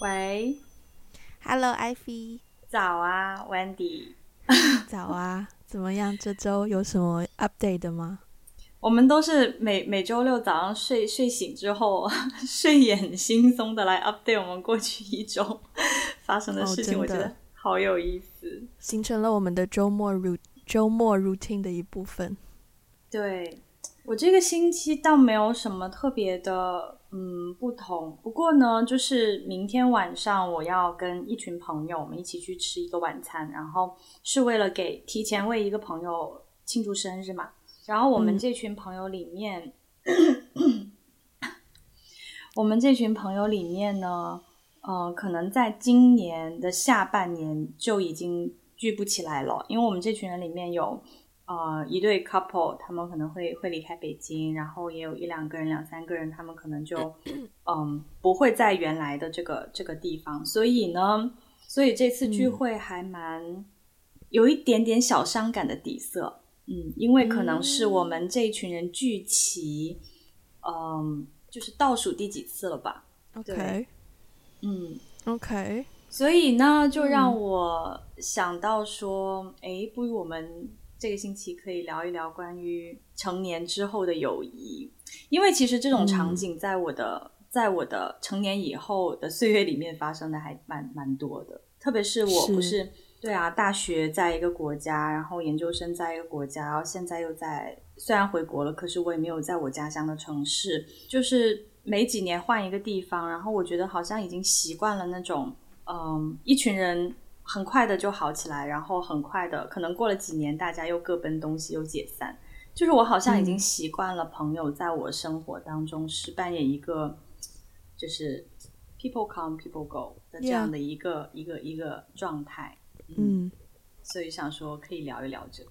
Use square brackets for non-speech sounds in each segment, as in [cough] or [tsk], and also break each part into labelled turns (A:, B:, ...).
A: 喂
B: ，Hello，艾菲，
A: 早啊，Wendy，[laughs]
B: 早啊，怎么样？这周？有什么 update 的吗？
A: 我们都是每每周六早上睡睡醒之后，[laughs] 睡眼惺忪的来 update 我们过去一周 [laughs] 发生的事情，哦、我觉得好有意思，
B: 形成了我们的周末 routine 周末 routine 的一部分。
A: 对，我这个星期倒没有什么特别的。嗯，不同。不过呢，就是明天晚上我要跟一群朋友，我们一起去吃一个晚餐，然后是为了给提前为一个朋友庆祝生日嘛。然后我们这群朋友里面，嗯、我们这群朋友里面呢，呃，可能在今年的下半年就已经聚不起来了，因为我们这群人里面有。呃，一对 couple，他们可能会会离开北京，然后也有一两个人、两三个人，他们可能就 [clears throat] 嗯不会在原来的这个这个地方，所以呢，所以这次聚会还蛮、嗯、有一点点小伤感的底色，嗯，因为可能是我们这一群人聚齐，嗯，就是倒数第几次了吧
B: ？OK，
A: 嗯
B: ，OK，
A: 所以呢，就让我想到说，哎、嗯，不如我们。这个星期可以聊一聊关于成年之后的友谊，因为其实这种场景在我的、嗯、在我的成年以后的岁月里面发生的还蛮蛮多的，特别是我不是，是对啊，大学在一个国家，然后研究生在一个国家，然后现在又在虽然回国了，可是我也没有在我家乡的城市，就是每几年换一个地方，然后我觉得好像已经习惯了那种嗯一群人。很快的就好起来，然后很快的，可能过了几年，大家又各奔东西，又解散。就是我好像已经习惯了朋友在我生活当中是扮演一个，就是 people come people go 的这样的一个.一个一个状态。嗯，嗯，所以想说可以聊一聊这个。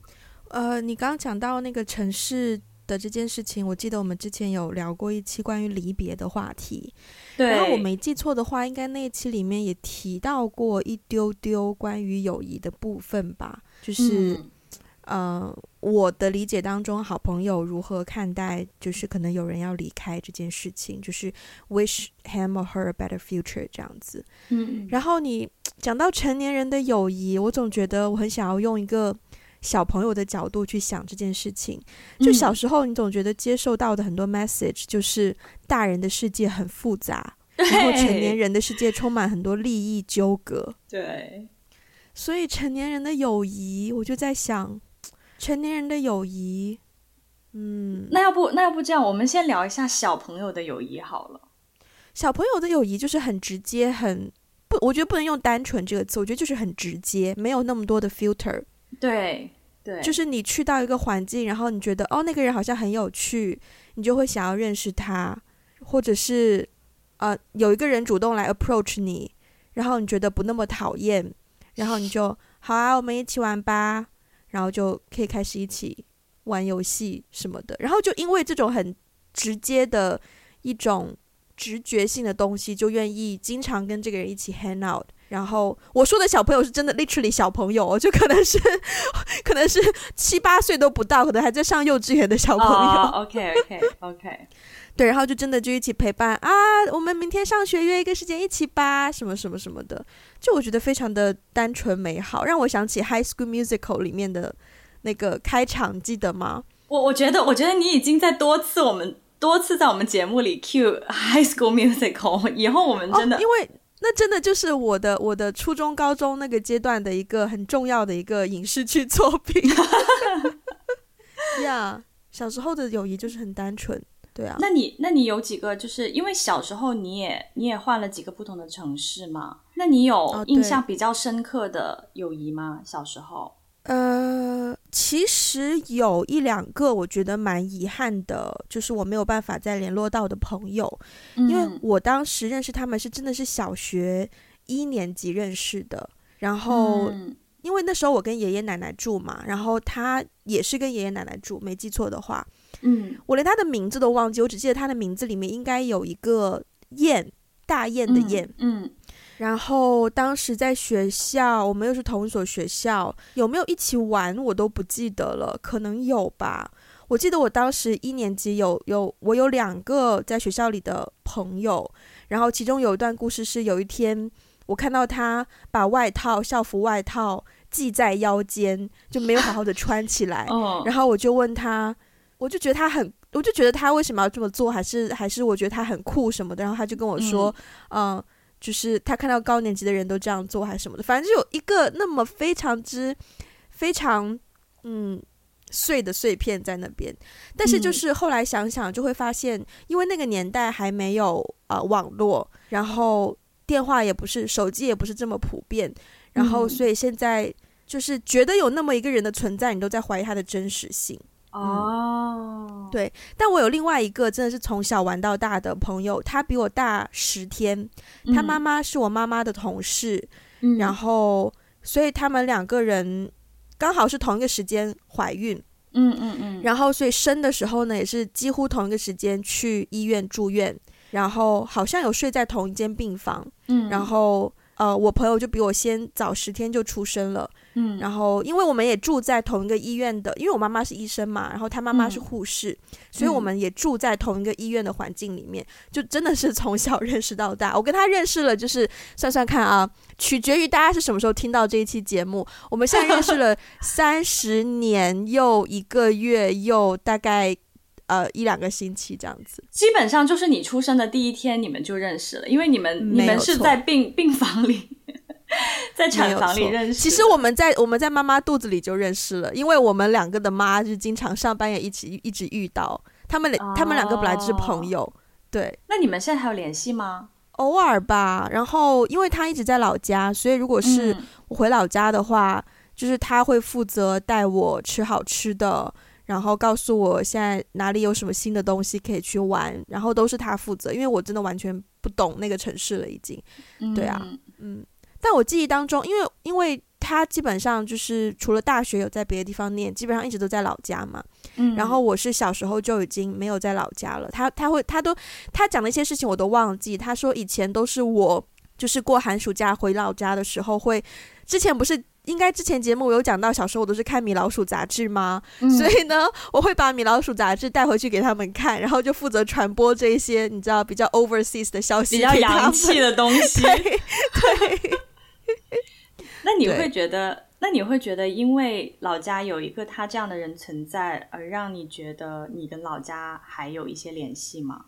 B: 呃，你刚刚讲到那个城市的这件事情，我记得我们之前有聊过一期关于离别的话题。
A: 对，
B: 然后我没记错的话，应该那一期里面也提到过一丢丢关于友谊的部分吧。就是，嗯、呃，我的理解当中，好朋友如何看待，就是可能有人要离开这件事情，就是 wish him or her a better future 这样子。
A: 嗯，
B: 然后你讲到成年人的友谊，我总觉得我很想要用一个。小朋友的角度去想这件事情，就小时候你总觉得接受到的很多 message 就是大人的世界很复杂，然后成年人的世界充满很多利益纠葛。
A: 对，
B: 所以成年人的友谊，我就在想，成年人的友谊，嗯，
A: 那要不那要不这样，我们先聊一下小朋友的友谊好了。
B: 小朋友的友谊就是很直接，很不，我觉得不能用单纯这个词，我觉得就是很直接，没有那么多的 filter。
A: 对对，
B: 就是你去到一个环境，然后你觉得哦，那个人好像很有趣，你就会想要认识他，或者是呃，有一个人主动来 approach 你，然后你觉得不那么讨厌，然后你就好啊，我们一起玩吧，然后就可以开始一起玩游戏什么的，然后就因为这种很直接的一种直觉性的东西，就愿意经常跟这个人一起 hang out。然后我说的小朋友是真的，literally 小朋友，就可能是，[laughs] 可能是七八岁都不到，可能还在上幼稚园的小朋友。
A: Oh, OK OK OK，[laughs]
B: 对，然后就真的就一起陪伴啊，我们明天上学约一个时间一起吧，什么什么什么的，就我觉得非常的单纯美好，让我想起《High School Musical》里面的那个开场，记得吗？
A: 我我觉得，我觉得你已经在多次我们多次在我们节目里 cue《High School Musical》，以后我们真的、
B: oh, 因为。那真的就是我的我的初中高中那个阶段的一个很重要的一个影视剧作品呀。[laughs] yeah, 小时候的友谊就是很单纯，对啊。
A: 那你那你有几个就是因为小时候你也你也换了几个不同的城市嘛？那你有印象比较深刻的友谊吗？小时候？
B: 呃，其实有一两个我觉得蛮遗憾的，就是我没有办法再联络到的朋友，嗯、因为我当时认识他们是真的是小学一年级认识的，然后、嗯、因为那时候我跟爷爷奶奶住嘛，然后他也是跟爷爷奶奶住，没记错的话，
A: 嗯，
B: 我连他的名字都忘记，我只记得他的名字里面应该有一个燕，大雁的燕，
A: 嗯。嗯
B: 然后当时在学校，我们又是同一所学校，有没有一起玩我都不记得了，可能有吧。我记得我当时一年级有有我有两个在学校里的朋友，然后其中有一段故事是有一天我看到他把外套校服外套系在腰间，就没有好好的穿起来。[laughs]
A: 哦，
B: 然后我就问他，我就觉得他很，我就觉得他为什么要这么做，还是还是我觉得他很酷什么的。然后他就跟我说，嗯。呃就是他看到高年级的人都这样做，还是什么的，反正就有一个那么非常之非常嗯碎的碎片在那边。但是就是后来想想，就会发现，因为那个年代还没有呃网络，然后电话也不是，手机也不是这么普遍，然后所以现在就是觉得有那么一个人的存在，你都在怀疑他的真实性。
A: 哦、
B: 嗯，对，但我有另外一个真的是从小玩到大的朋友，他比我大十天，他妈妈是我妈妈的同事，
A: 嗯、
B: 然后所以他们两个人刚好是同一个时间怀孕，
A: 嗯嗯嗯，
B: 然后所以生的时候呢，也是几乎同一个时间去医院住院，然后好像有睡在同一间病房，
A: 嗯，
B: 然后呃，我朋友就比我先早十天就出生了。
A: 嗯，
B: 然后因为我们也住在同一个医院的，因为我妈妈是医生嘛，然后她妈妈是护士，嗯、所以我们也住在同一个医院的环境里面，就真的是从小 [laughs] 认识到大。我跟她认识了，就是算算看啊，取决于大家是什么时候听到这一期节目。我们现在认识了 [laughs] 三十年又一个月又大概呃一两个星期这样子，
A: 基本上就是你出生的第一天你们就认识了，因为你们你们是在病病房里。[laughs] 在产房里认识，
B: 其实我们在我们在妈妈肚子里就认识了，因为我们两个的妈就经常上班也一起一直遇到，他们俩他们两个本来就是朋友，哦、对。
A: 那你们现在还有联系吗？
B: 偶尔吧。然后因为他一直在老家，所以如果是我回老家的话，嗯、就是他会负责带我吃好吃的，然后告诉我现在哪里有什么新的东西可以去玩，然后都是他负责，因为我真的完全不懂那个城市了，已经。对啊，嗯。嗯但我记忆当中，因为因为他基本上就是除了大学有在别的地方念，基本上一直都在老家嘛。
A: 嗯，
B: 然后我是小时候就已经没有在老家了。他他会他都他讲的一些事情我都忘记。他说以前都是我就是过寒暑假回老家的时候会，之前不是应该之前节目我有讲到小时候我都是看米老鼠杂志吗？
A: 嗯，
B: 所以呢，我会把米老鼠杂志带回去给他们看，然后就负责传播这些你知道比较 overseas 的消息，
A: 比较洋气的东西。[laughs]
B: 对。对 [laughs]
A: 那你会觉得，那你会觉得，因为老家有一个他这样的人存在，而让你觉得你跟老家还有一些联系吗？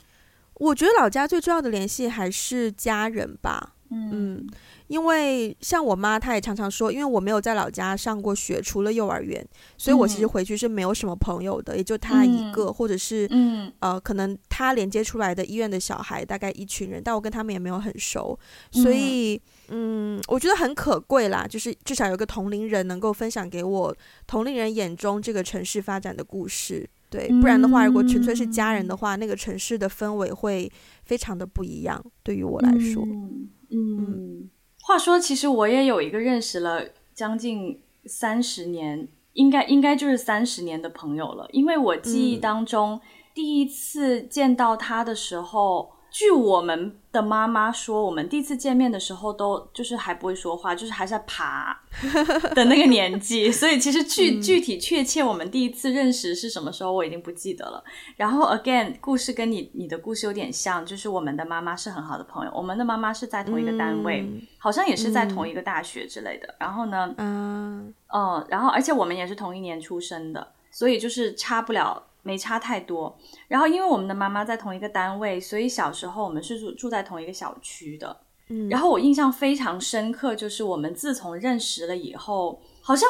B: 我觉得老家最重要的联系还是家人吧。
A: 嗯，
B: 嗯，因为像我妈，她也常常说，因为我没有在老家上过学，除了幼儿园，所以我其实回去是没有什么朋友的，嗯、也就她一个，或者是
A: 嗯。
B: 呃，可能她连接出来的医院的小孩大概一群人，但我跟他们也没有很熟，所以嗯，我觉得很可贵啦，就是至少有个同龄人能够分享给我同龄人眼中这个城市发展的故事，对，不然的话，如果纯粹是家人的话，那个城市的氛围会非常的不一样，对于我来说。
A: 嗯。嗯，话说，其实我也有一个认识了将近三十年，应该应该就是三十年的朋友了。因为我记忆当中，嗯、第一次见到他的时候，据我们的妈妈说，我们第一次见面的时候都就是还不会说话，就是还在爬 [laughs] 的那个年纪，[laughs] 所以其实具具体确切我们第一次认识是什么时候，我已经不记得了。然后 again，故事跟你你的故事有点像，就是我们的妈妈是很好的朋友，我们的妈妈是在同一个单位，嗯、好像也是在同一个大学之类的。嗯、然后呢，
B: 嗯，
A: 嗯，然后而且我们也是同一年出生的，所以就是差不了。没差太多，然后因为我们的妈妈在同一个单位，所以小时候我们是住住在同一个小区的。
B: 嗯，
A: 然后我印象非常深刻，就是我们自从认识了以后，好像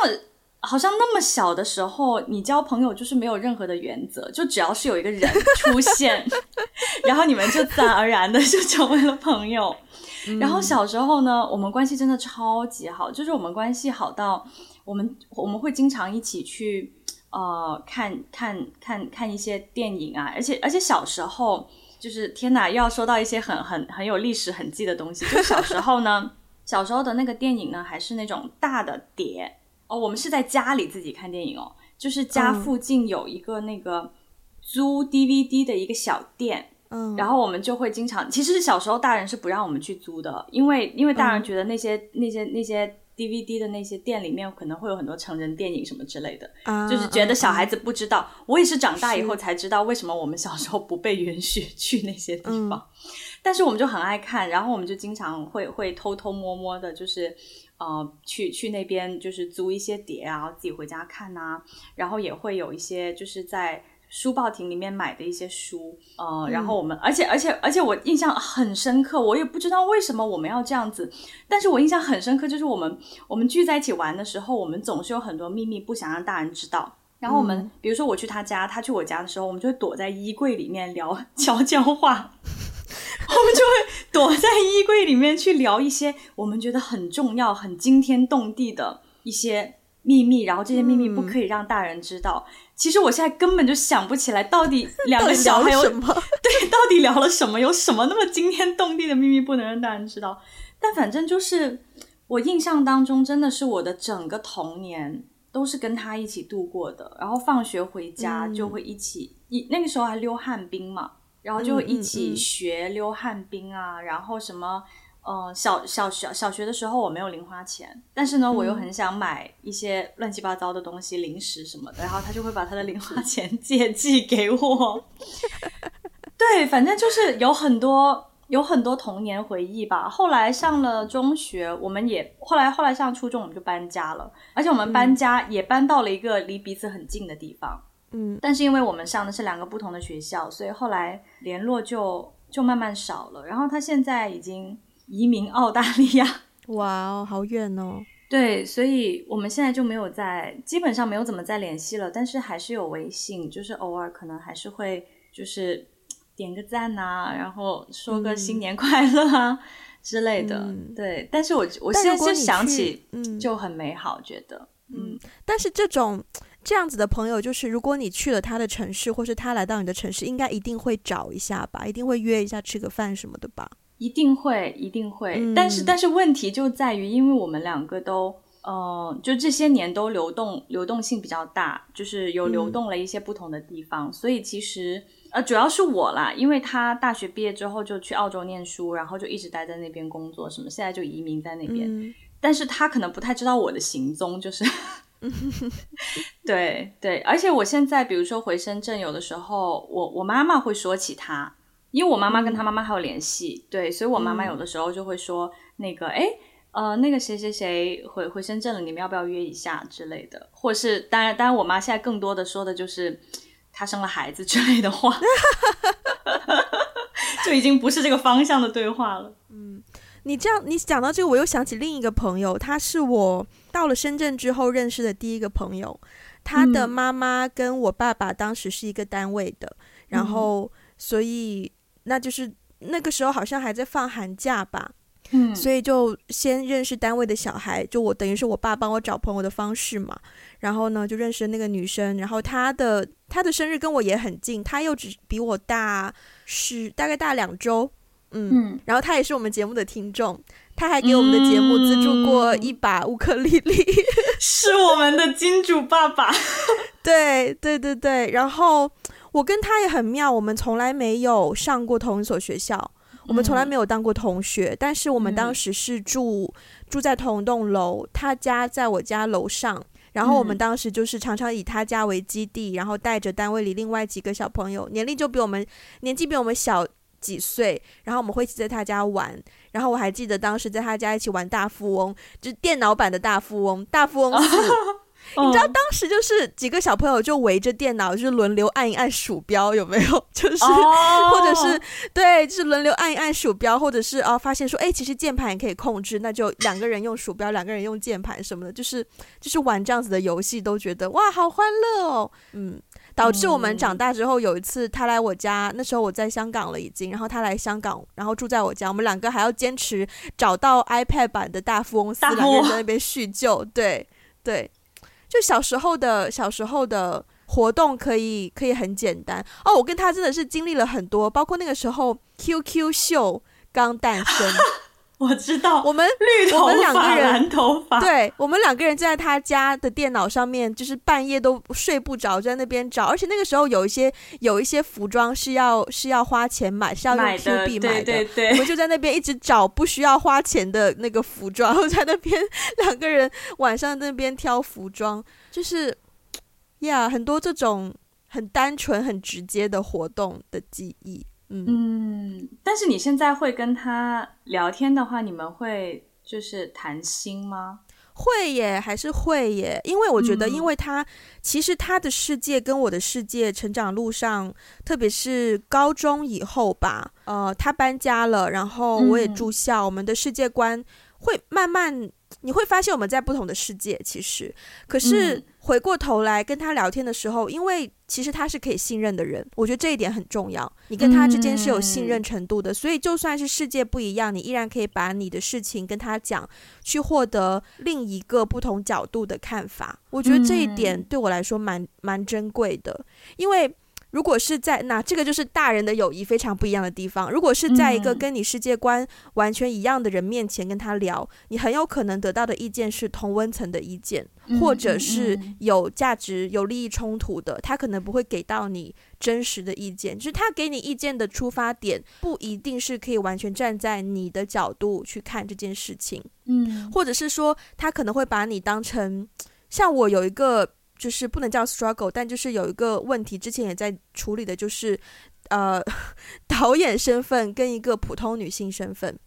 A: 好像那么小的时候，你交朋友就是没有任何的原则，就只要是有一个人出现，[laughs] 然后你们就自然而然的就成为了朋友。嗯，[laughs] 然后小时候呢，我们关系真的超级好，就是我们关系好到我们我们会经常一起去。呃，看看看看一些电影啊，而且而且小时候就是天哪，又要说到一些很很很有历史痕迹的东西。就小时候呢，小时候的那个电影呢，还是那种大的碟哦。我们是在家里自己看电影哦，就是家附近有一个那个租 DVD 的一个小店，
B: 嗯，
A: 然后我们就会经常，其实小时候大人是不让我们去租的，因为因为大人觉得那些、嗯、那些那些。DVD 的那些店里面可能会有很多成人电影什么之类的，
B: 啊、
A: 就是觉得小孩子不知道。
B: 嗯、
A: 我也是长大以后才知道为什么我们小时候不被允许去那些地方。但是我们就很爱看，然后我们就经常会 [laughs] 会偷偷摸摸的，就是呃去去那边就是租一些碟啊，自己回家看啊，然后也会有一些就是在。书报亭里面买的一些书，呃，然后我们，嗯、而且而且而且我印象很深刻，我也不知道为什么我们要这样子，但是我印象很深刻，就是我们我们聚在一起玩的时候，我们总是有很多秘密不想让大人知道。然后我们，嗯、比如说我去他家，他去我家的时候，我们就会躲在衣柜里面聊悄悄话，我们就会躲在衣柜里面去聊一些我们觉得很重要、很惊天动地的一些秘密，然后这些秘密不可以让大人知道。嗯其实我现在根本就想不起来，到底 [laughs] 两个小孩有什么？[laughs] 对，到底聊了什么？有什么那么惊天动地的秘密不能让大人知道？但反正就是我印象当中，真的是我的整个童年都是跟他一起度过的。然后放学回家就会一起，一、嗯、那个时候还溜旱冰嘛，然后就一起学溜旱冰啊，嗯嗯嗯、然后什么。嗯，小小小小学的时候我没有零花钱，但是呢，嗯、我又很想买一些乱七八糟的东西，零食什么的，然后他就会把他的零花钱 [laughs] 借寄给我。[laughs] 对，反正就是有很多有很多童年回忆吧。后来上了中学，我们也后来后来上初中，我们就搬家了，而且我们搬家也搬到了一个离彼此很近的地方。嗯，但是因为我们上的是两个不同的学校，所以后来联络就就慢慢少了。然后他现在已经。移民澳大利亚，
B: 哇哦，好远哦！
A: 对，所以我们现在就没有在，基本上没有怎么再联系了。但是还是有微信，就是偶尔可能还是会，就是点个赞啊，然后说个新年快乐啊、嗯、之类的。嗯、对，但是我我现在就想起，嗯，就很美好，觉得，嗯。
B: 但是这种这样子的朋友，就是如果你去了他的城市，或是他来到你的城市，应该一定会找一下吧，一定会约一下吃个饭什么的吧。
A: 一定会，一定会，嗯、但是但是问题就在于，因为我们两个都，呃，就这些年都流动，流动性比较大，就是有流动了一些不同的地方，嗯、所以其实呃，主要是我啦，因为他大学毕业之后就去澳洲念书，然后就一直待在那边工作，什么现在就移民在那边，嗯、但是他可能不太知道我的行踪，就是，[laughs] 对对，而且我现在比如说回深圳，有的时候我我妈妈会说起他。因为我妈妈跟她妈妈还有联系，嗯、对，所以我妈妈有的时候就会说、嗯、那个，哎，呃，那个谁谁谁回回深圳了，你们要不要约一下之类的，或是当然，当然我妈现在更多的说的就是她生了孩子之类的话，[laughs] 就已经不是这个方向的对话了。
B: 嗯，你这样你讲到这个，我又想起另一个朋友，他是我到了深圳之后认识的第一个朋友，他的妈妈跟我爸爸当时是一个单位的，嗯、然后所以。那就是那个时候好像还在放寒假吧，嗯，所以就先认识单位的小孩，就我等于是我爸帮我找朋友的方式嘛。然后呢，就认识了那个女生，然后她的她的生日跟我也很近，她又只比我大是大概大两周，嗯，嗯，然后她也是我们节目的听众，她还给我们的节目资助过一把乌克丽丽，[laughs] 嗯、
A: 是我们的金主爸爸，[laughs]
B: 对对对对，然后。我跟他也很妙，我们从来没有上过同一所学校，我们从来没有当过同学，嗯、但是我们当时是住、嗯、住在同栋楼，他家在我家楼上，然后我们当时就是常常以他家为基地，然后带着单位里另外几个小朋友，年龄就比我们年纪比我们小几岁，然后我们会一起在他家玩，然后我还记得当时在他家一起玩大富翁，就是电脑版的大富翁，大富翁四。[laughs] [laughs] 你知道当时就是几个小朋友就围着电脑，就是轮流按一按鼠标，有没有？[laughs] 就是、oh. 或者是对，就是轮流按一按鼠标，或者是啊，发现说，哎，其实键盘也可以控制，那就两个人用鼠标，两个人用键盘什么的，就是就是玩这样子的游戏，都觉得哇，好欢乐哦。嗯，导致我们长大之后，有一次他来我家，那时候我在香港了已经，然后他来香港，然后住在我家，我们两个还要坚持找到 iPad 版的大富翁四，两个人在那边叙旧，对对。就小时候的小时候的活动可以可以很简单哦，我跟他真的是经历了很多，包括那个时候 QQ 秀刚诞生。
A: 我知道，
B: 我们
A: 绿头发，
B: 我们两个人，
A: 蓝头发，
B: 对，我们两个人就在他家的电脑上面，就是半夜都睡不着，在那边找。而且那个时候有一些有一些服装是要是要花钱买，是要用 Q 币买的。
A: 对对对，
B: 我们就在那边一直找不需要花钱的那个服装，然后在那边两个人晚上在那边挑服装，就是呀，很多这种很单纯、很直接的活动的记忆。嗯
A: 嗯，但是你现在会跟他聊天的话，你们会就是谈心吗？
B: 会耶，还是会耶，因为我觉得，因为他、嗯、其实他的世界跟我的世界成长路上，特别是高中以后吧，呃，他搬家了，然后我也住校，嗯、我们的世界观会慢慢。你会发现我们在不同的世界，其实，可是回过头来跟他聊天的时候，因为其实他是可以信任的人，我觉得这一点很重要。你跟他之间是有信任程度的，所以就算是世界不一样，你依然可以把你的事情跟他讲，去获得另一个不同角度的看法。我觉得这一点对我来说蛮蛮珍贵的，因为。如果是在那，这个就是大人的友谊非常不一样的地方。如果是在一个跟你世界观完全一样的人面前跟他聊，嗯、你很有可能得到的意见是同温层的意见，嗯、或者是有价值、有利益冲突的。他可能不会给到你真实的意见，就是他给你意见的出发点不一定是可以完全站在你的角度去看这件事情。
A: 嗯，
B: 或者是说，他可能会把你当成像我有一个。就是不能叫 struggle，但就是有一个问题，之前也在处理的，就是呃，[laughs] 导演身份跟一个普通女性身份。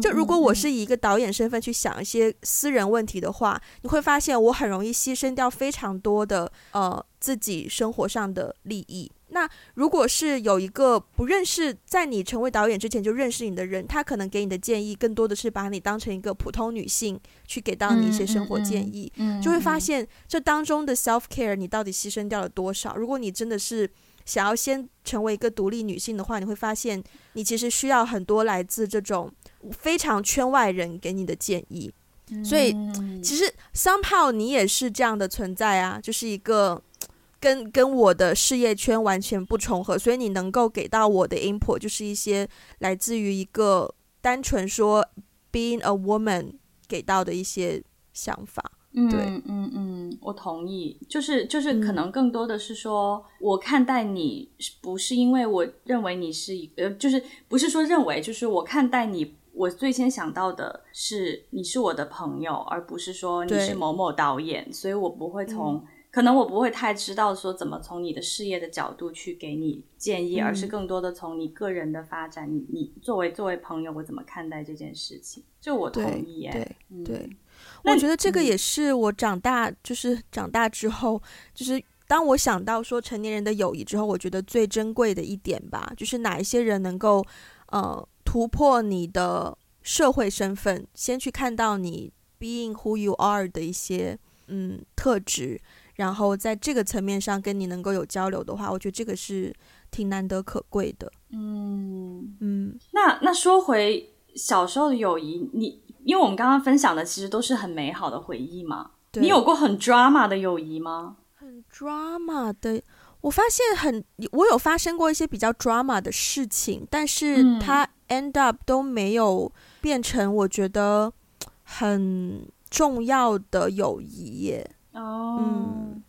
B: 就如果我是以一个导演身份去想一些私人问题的话，你会发现我很容易牺牲掉非常多的呃自己生活上的利益。那如果是有一个不认识，在你成为导演之前就认识你的人，他可能给你的建议更多的是把你当成一个普通女性去给到你一些生活建议，就会发现这当中的 self care 你到底牺牲掉了多少？如果你真的是想要先成为一个独立女性的话，你会发现你其实需要很多来自这种非常圈外人给你的建议。所以其实 somehow 你也是这样的存在啊，就是一个。跟跟我的事业圈完全不重合，所以你能够给到我的 input 就是一些来自于一个单纯说 being a woman 给到的一些想法。对，
A: 嗯嗯嗯，我同意。就是就是可能更多的是说，嗯、我看待你不是因为我认为你是一个，就是不是说认为，就是我看待你，我最先想到的是你是我的朋友，而不是说你是某某导演，所以我不会从。嗯可能我不会太知道说怎么从你的事业的角度去给你建议，嗯、而是更多的从你个人的发展，你你作为作为朋友，我怎么看待这件事情？就我同意耶，对、
B: 我觉得这个也是我长大，嗯、就是长大之后，就是当我想到说成年人的友谊之后，我觉得最珍贵的一点吧，就是哪一些人能够呃突破你的社会身份，先去看到你 being who you are 的一些嗯特质。然后在这个层面上跟你能够有交流的话，我觉得这个是挺难得可贵的。
A: 嗯嗯，
B: 嗯，
A: 那那说回小时候的友谊，你因为我们刚刚分享的其实都是很美好的回忆嘛。对你有过很 drama 的友谊吗？
B: 很 drama 的，我发现很，我有发生过一些比较 drama 的事情，但是它 end up 都没有变成我觉得很重要的友谊耶。
A: 哦，
B: 嗯，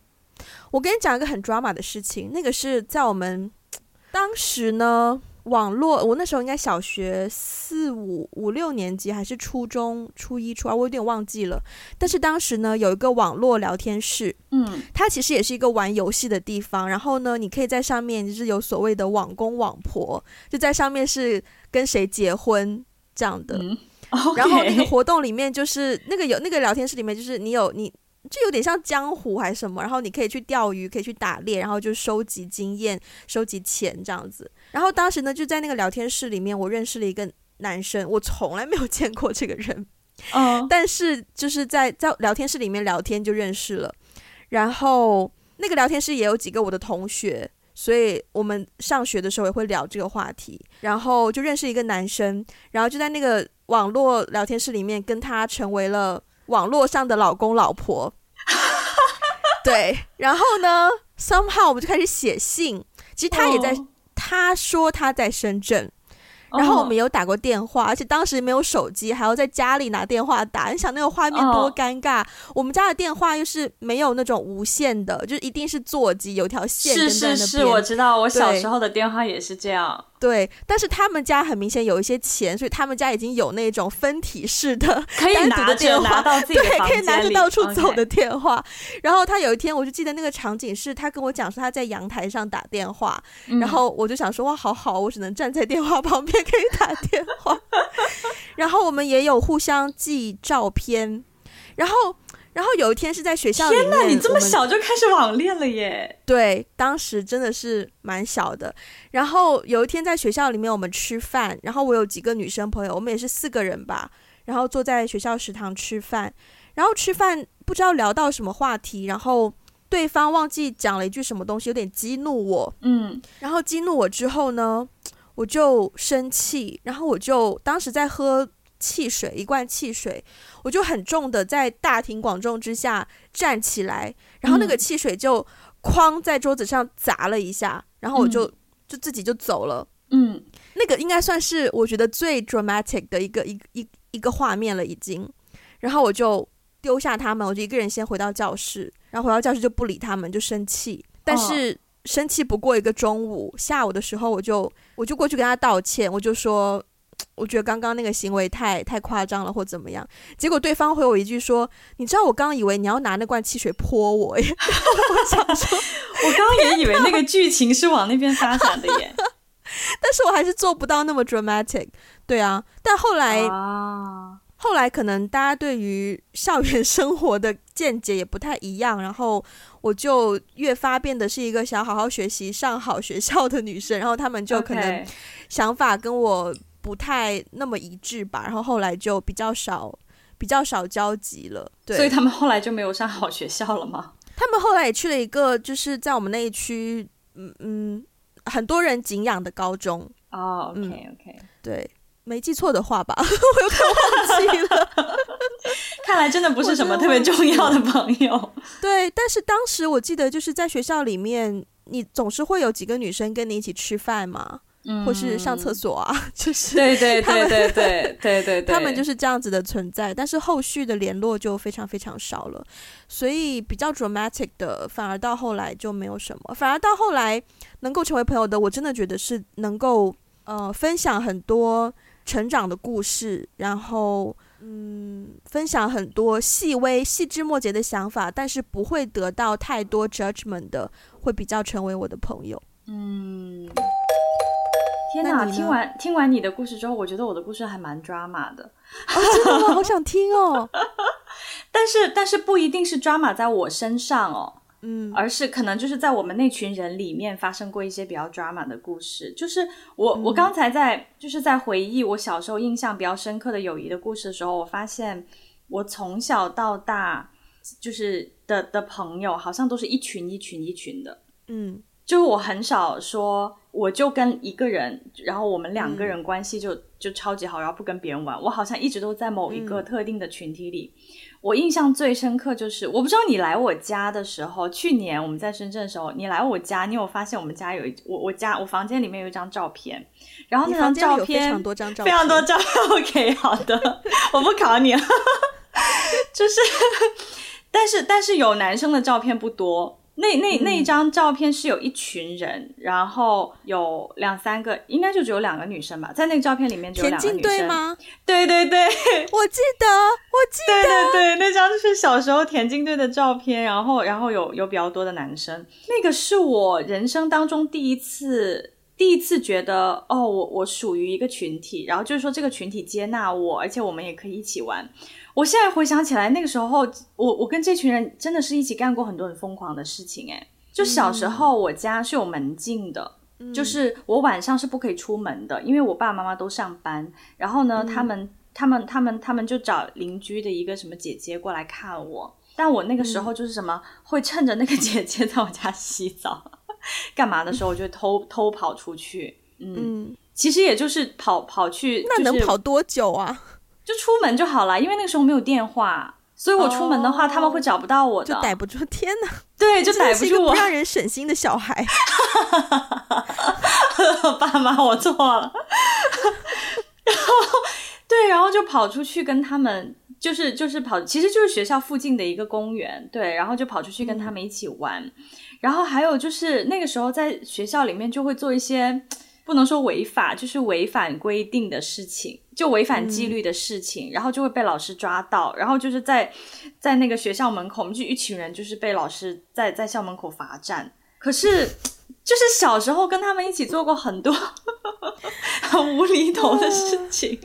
B: 我跟你讲一个很 drama 的事情，那个是在我们 [tsk] 当时呢，网络，我那时候应该小学四五五六年级，还是初中初一初二，我有点忘记了。但是当时呢，有一个网络聊天室，
A: 嗯，
B: 它其实也是一个玩游戏的地方。然后呢，你可以在上面就是有所谓的网公网婆，就在上面是跟谁结婚这样的。
A: 嗯
B: okay、然后那个活动里面就是那个有那个聊天室里面就是你有你。就有点像江湖还是什么，然后你可以去钓鱼，可以去打猎，然后就收集经验、收集钱这样子。然后当时呢，就在那个聊天室里面，我认识了一个男生，我从来没有见过这个人，
A: 嗯，[laughs]
B: 但是就是在在聊天室里面聊天就认识了。然后那个聊天室也有几个我的同学，所以我们上学的时候也会聊这个话题。然后就认识一个男生，然后就在那个网络聊天室里面跟他成为了。网络上的老公老婆，[laughs] 对，然后呢，somehow 我们就开始写信。其实他也在，oh. 他说他在深圳，然后我们有打过电话，而且当时没有手机，还要在家里拿电话打。你想那个画面多尴尬？Oh. 我们家的电话又是没有那种无线的，就一定是座机，有条线。
A: 是是是，我知道，我小时候的电话也是这样。
B: 对，但是他们家很明显有一些钱，所以他们家已经有那种分体式的
A: 可以拿着拿到自己的
B: 对，可以拿着到处走的电
A: 话。
B: 然后他有一天，我就记得那个场景是他跟我讲说他在阳台上打电话，嗯、然后我就想说哇，好好，我只能站在电话旁边可以打电话。[laughs] 然后我们也有互相寄照片，然后。然后有一天是在学校里面，
A: 天哪，你这么小就开始网恋了耶？
B: 对，当时真的是蛮小的。然后有一天在学校里面，我们吃饭，然后我有几个女生朋友，我们也是四个人吧，然后坐在学校食堂吃饭。然后吃饭不知道聊到什么话题，然后对方忘记讲了一句什么东西，有点激怒我。
A: 嗯，
B: 然后激怒我之后呢，我就生气，然后我就当时在喝。汽水，一罐汽水，我就很重的在大庭广众之下站起来，然后那个汽水就哐在桌子上砸了一下，然后我就就自己就走了。
A: 嗯，
B: 那个应该算是我觉得最 dramatic 的一个一一一个画面了已经。然后我就丢下他们，我就一个人先回到教室，然后回到教室就不理他们，就生气。但是生气不过一个中午，下午的时候我就我就过去跟他道歉，我就说。我觉得刚刚那个行为太太夸张了，或怎么样？结果对方回我一句说：“你知道我刚刚以为你要拿那罐汽水泼我耶。”我想说，[laughs]
A: 我刚刚也以为那个剧情是往那边发展的耶。[laughs]
B: 但是我还是做不到那么 dramatic。对啊，但后来
A: 啊，
B: 后来可能大家对于校园生活的见解也不太一样，然后我就越发变得是一个想好好学习、上好学校的女生，然后他们就可能想法跟我。不太那么一致吧，然后后来就比较少，比较少交集了。对，
A: 所以他们后来就没有上好学校了吗？
B: 他们后来也去了一个，就是在我们那一区，嗯嗯，很多人敬仰的高中。
A: 哦，OK OK，
B: 对，没记错的话吧，[laughs] 我有点忘记了。[laughs]
A: 看来真的不是什么特别重要的朋友。[laughs]
B: 对，但是当时我记得就是在学校里面，你总是会有几个女生跟你一起吃饭嘛。或是上厕所啊 [laughs] 就是
A: 对对他们对对对
B: 他们就是这样子的存在但是后续的联络就非常非常少了所以比较 dramatic 的反而到后来就没有什么。反而到后来能够成为朋友的我真的觉得是能够呃分享很多成长的故事然后嗯分享很多细微细枝末节的想法但是不会得到太多 judgment 的会比较成为我的朋友。
A: 嗯。天哪！听完听完你的故事之后，我觉得我的故事还蛮 drama 的。
B: 哦，真的吗？好想听哦。[laughs]
A: 但是但是不一定是 drama 在我身上哦，
B: 嗯，
A: 而是可能就是在我们那群人里面发生过一些比较 drama 的故事。就是我、嗯、我刚才在就是在回忆我小时候印象比较深刻的友谊的故事的时候，我发现我从小到大就是的的朋友好像都是一群一群一群的，
B: 嗯。
A: 就我很少说，我就跟一个人，然后我们两个人关系就、嗯、就超级好，然后不跟别人玩。我好像一直都在某一个特定的群体里。嗯、我印象最深刻就是，我不知道你来我家的时候，去年我们在深圳的时候，你来我家，你有发现我们家有一我我家我房间里面有一张照片，然后那张照片
B: 非常多张照片，
A: 非常多照片。OK，好的，我不考你了，[laughs] 就是，[laughs] 但是但是有男生的照片不多。那那那一张照片是有一群人，嗯、然后有两三个，应该就只有两个女生吧，在那个照片里面只有两个女生。
B: 田径队吗？
A: 对对对，
B: 我记得，我记得。
A: 对对对，那张就是小时候田径队的照片，然后然后有有比较多的男生。那个是我人生当中第一次，第一次觉得哦，我我属于一个群体，然后就是说这个群体接纳我，而且我们也可以一起玩。我现在回想起来，那个时候我我跟这群人真的是一起干过很多很疯狂的事情，诶，就小时候我家是有门禁的，嗯、就是我晚上是不可以出门的，因为我爸爸妈妈都上班。然后呢，嗯、他们他们他们他们就找邻居的一个什么姐姐过来看我，但我那个时候就是什么、嗯、会趁着那个姐姐在我家洗澡干嘛的时候，我就偷偷跑出去。嗯，嗯。其实也就是跑跑去、就是，
B: 那能跑多久啊？
A: 就出门就好了，因为那个时候没有电话，所以我出门的话，oh, 他们会找不到我的，
B: 就逮不住。天哪，
A: 对，就逮不住我，
B: 不让人省心的小孩。[laughs]
A: 爸妈，我错了。[laughs] 然后，对，然后就跑出去跟他们，就是就是跑，其实就是学校附近的一个公园，对，然后就跑出去跟他们一起玩。嗯、然后还有就是那个时候在学校里面就会做一些。不能说违法，就是违反规定的事情，就违反纪律的事情，嗯、然后就会被老师抓到，然后就是在在那个学校门口，我们就一群人就是被老师在在校门口罚站。可是就是小时候跟他们一起做过很多 [laughs] 很无厘头的事情，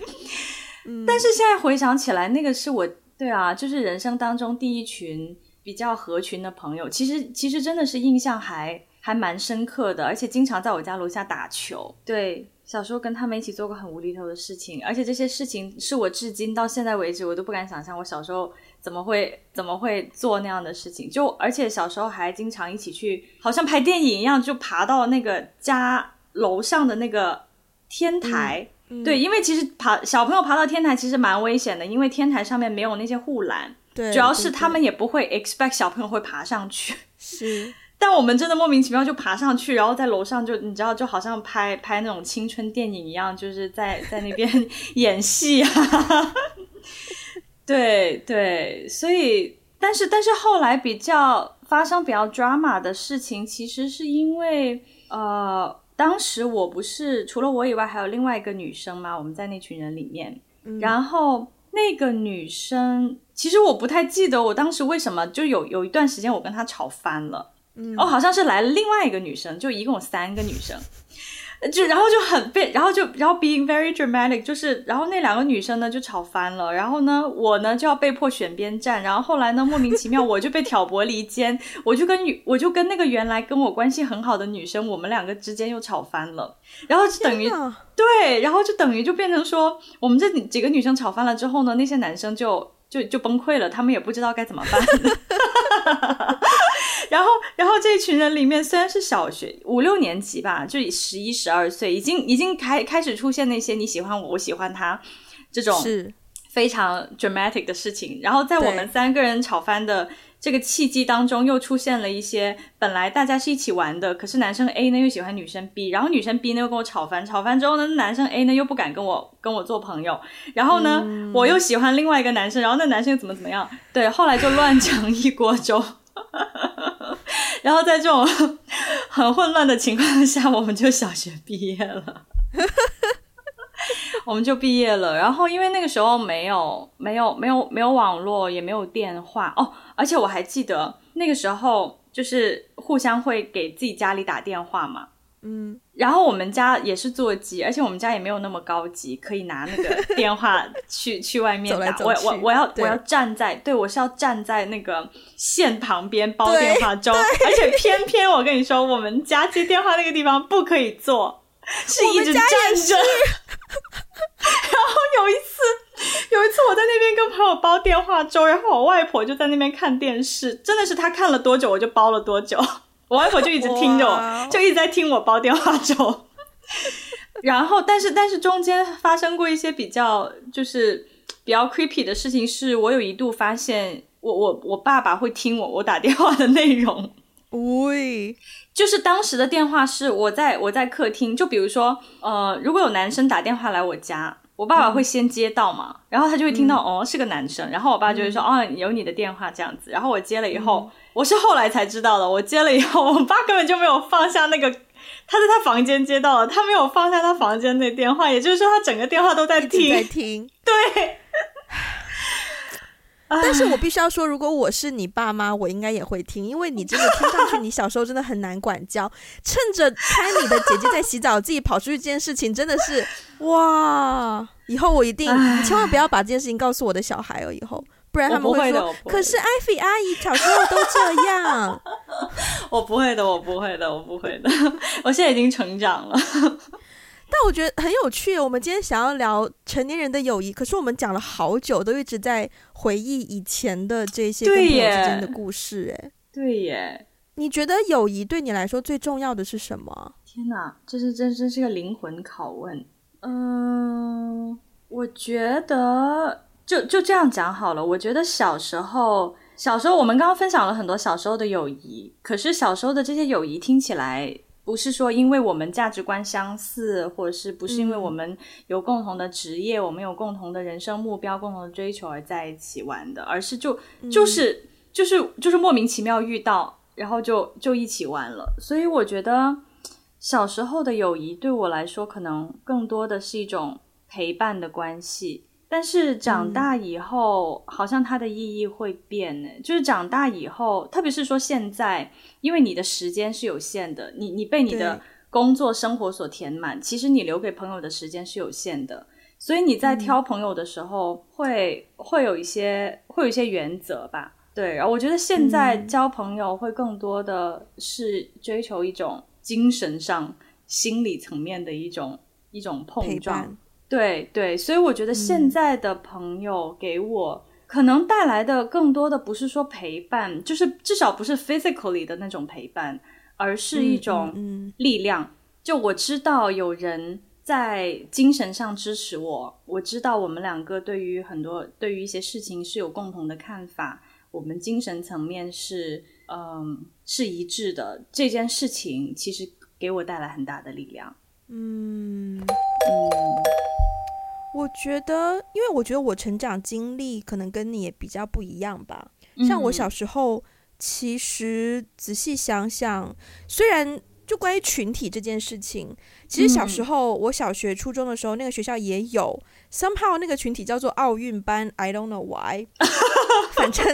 A: 嗯、[laughs] 但是现在回想起来，那个是我对啊，就是人生当中第一群比较合群的朋友，其实其实真的是印象还。还蛮深刻的，而且经常在我家楼下打球。对，小时候跟他们一起做过很无厘头的事情，而且这些事情是我至今到现在为止我都不敢想象，我小时候怎么会怎么会做那样的事情。就而且小时候还经常一起去，好像拍电影一样，就爬到那个家楼上的那个天台。对，因为其实爬小朋友爬到天台其实蛮危险的，因为天台上面没有那些护栏。对，主要是他们也不会 expect 小朋友会爬上去。是。但我们真的莫名其妙就爬上去，然后在楼上就你知道，就好像拍拍那种青春电影一样，就是在在那边 [laughs] 演戏啊。对对，所以但是但是后来比较发生比较 drama 的事情，其实是因为呃，当时我不是除了我以外还有另外一个女生嘛，我们在那群人里面，嗯、然后那个女生其实我不太记得我当时为什么就有有一段时间我跟她吵翻了。嗯、哦，好像是来了另外一个女生，就一共有三个女生，[laughs] 就然后就很被，然后就然后 being very dramatic，就是然后那两个女生呢就吵翻了，然后呢我呢就要被迫选边站，然后后来呢莫名其妙我就被挑拨离间，[laughs] 我就跟女我就跟那个原来跟我关系很好的女生，我们两个之间又吵翻了，然后就等于对，然后就等于就变成说我们这几个女生吵翻了之后呢，那些男生就就就崩溃了，他们也不知道该怎么办。[laughs] 然后，然后这一群人里面，虽然是小学五六年级吧，就十一、十二岁，已经已经开开始出现那些你喜欢我，我喜欢他这种是非常 dramatic 的事情。然后在我们三个人吵翻的这个契机当中，又出现了一些本来大家是一起玩的，可是男生 A 呢又喜欢女生 B，然后女生 B 呢又跟我吵翻，吵翻之后呢，男生 A 呢又不敢跟我跟我做朋友，然后呢、嗯、我又喜欢另外一个男生，然后那男生又怎么怎么样，对，后来就乱成一锅粥。[laughs] 然后在这种 [laughs] 很混乱的情况下，我们就小学毕业了，[laughs] 我们就毕业了。然后因为那个时候没有没有没有没有网络，也没有电话哦，而且我还记得那个时候就是互相会给自己家里打电话嘛。嗯，然后我们家也是座机，而且我们家也没有那么高级，可以拿那个电话去 [laughs] 去外面打。走走，我我我要我要站在，对我是要站在那个线旁边煲电话粥，而且偏偏我跟你说，我们家接电话那个地方不可以坐，[laughs] 是一直站着。[laughs] 然后有一次，有一次我在那边跟朋友煲电话粥，然后我外婆就在那边看电视，真的是她看了多久，我就煲了多久。[laughs] 我外婆就一直听着我就一直在听我煲电话粥。然后，但是，但是中间发生过一些比较，就是比较 creepy 的事情。是我有一度发现我，我我我爸爸会听我我打电话的内容。喂，就是当时的电话是我在我在客厅，就比如说，呃，如果有男生打电话来我家，我爸爸会先接到嘛，嗯、然后他就会听到、嗯、哦是个男生，然后我爸就会说、嗯、哦有你的电话这样子，然后我接了以后。嗯。我是后来才知道的，我接了以后，[laughs] 我爸根本就没有放下那个，他在他房间接到了，他没有放下他房间那电话，也就是说他整个电话都在听，在听，[laughs] 对。
B: 但是我必须要说，如果我是你爸妈，我应该也会听，因为你真的听上去，你小时候真的很难管教，趁着猜你的姐姐在洗澡，自己跑出去这件事情，真的是 [laughs] 哇！以后我一定，你千万不要把这件事情告诉我的小孩哦，以后。不然他们会说，可是艾菲阿姨小时候都这样。[laughs]
A: 我不会的，我不会的，我不会的。[laughs] 我现在已经成长了。
B: 但我觉得很有趣。我们今天想要聊成年人的友谊，可是我们讲了好久，都一直在回忆以前的这些跟朋友之间的故事。哎，
A: 对耶。
B: 你觉得友谊对你来说最重要的是什么？
A: 天哪，这是真真是个灵魂拷问。嗯，我觉得。就就这样讲好了。我觉得小时候，小时候我们刚刚分享了很多小时候的友谊，可是小时候的这些友谊听起来不是说因为我们价值观相似，或者是不是因为我们有共同的职业，嗯、我们有共同的人生目标、共同的追求而在一起玩的，而是就就是就是就是莫名其妙遇到，然后就就一起玩了。所以我觉得小时候的友谊对我来说，可能更多的是一种陪伴的关系。但是长大以后，嗯、好像它的意义会变呢。就是长大以后，特别是说现在，因为你的时间是有限的，你你被你的工作生活所填满，其实你留给朋友的时间是有限的。所以你在挑朋友的时候会，会、嗯、会有一些会有一些原则吧。对，然后我觉得现在交朋友会更多的是追求一种精神上、心理层面的一种一种碰撞。对对，所以我觉得现在的朋友给我可能带来的更多的不是说陪伴，嗯、就是至少不是 physically 的那种陪伴，而是一种力量。就我知道有人在精神上支持我，我知道我们两个对于很多对于一些事情是有共同的看法，我们精神层面是嗯是一致的。这件事情其实给我带来很大的力量。
B: 嗯嗯。我觉得，因为我觉得我成长经历可能跟你也比较不一样吧。像我小时候，其实仔细想想，虽然就关于群体这件事情，其实小时候我小学、初中的时候，那个学校也有，somehow 那个群体叫做奥运班，I don't know why，[laughs] 反正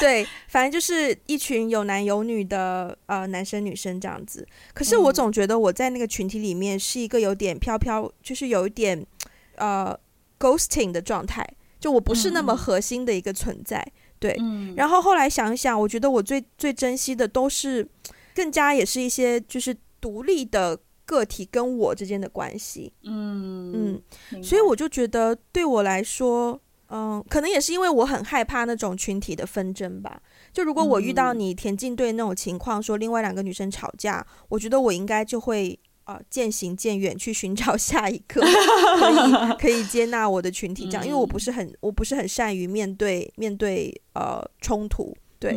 B: 对，反正就是一群有男有女的呃男生女生这样子。可是我总觉得我在那个群体里面是一个有点飘飘，就是有一点呃。ghosting 的状态，就我不是那么核心的一个存在，嗯、对。嗯、然后后来想一想，我觉得我最最珍惜的都是更加也是一些就是独立的个体跟我之间的关系。嗯嗯，嗯所以我就觉得对我来说，嗯，可能也是因为我很害怕那种群体的纷争吧。就如果我遇到你田径队那种情况，说另外两个女生吵架，我觉得我应该就会。啊，渐行渐远，去寻找下一个可以 [laughs] 可以接纳我的群体，这样，嗯、因为我不是很我不是很善于面对面对呃冲突，对，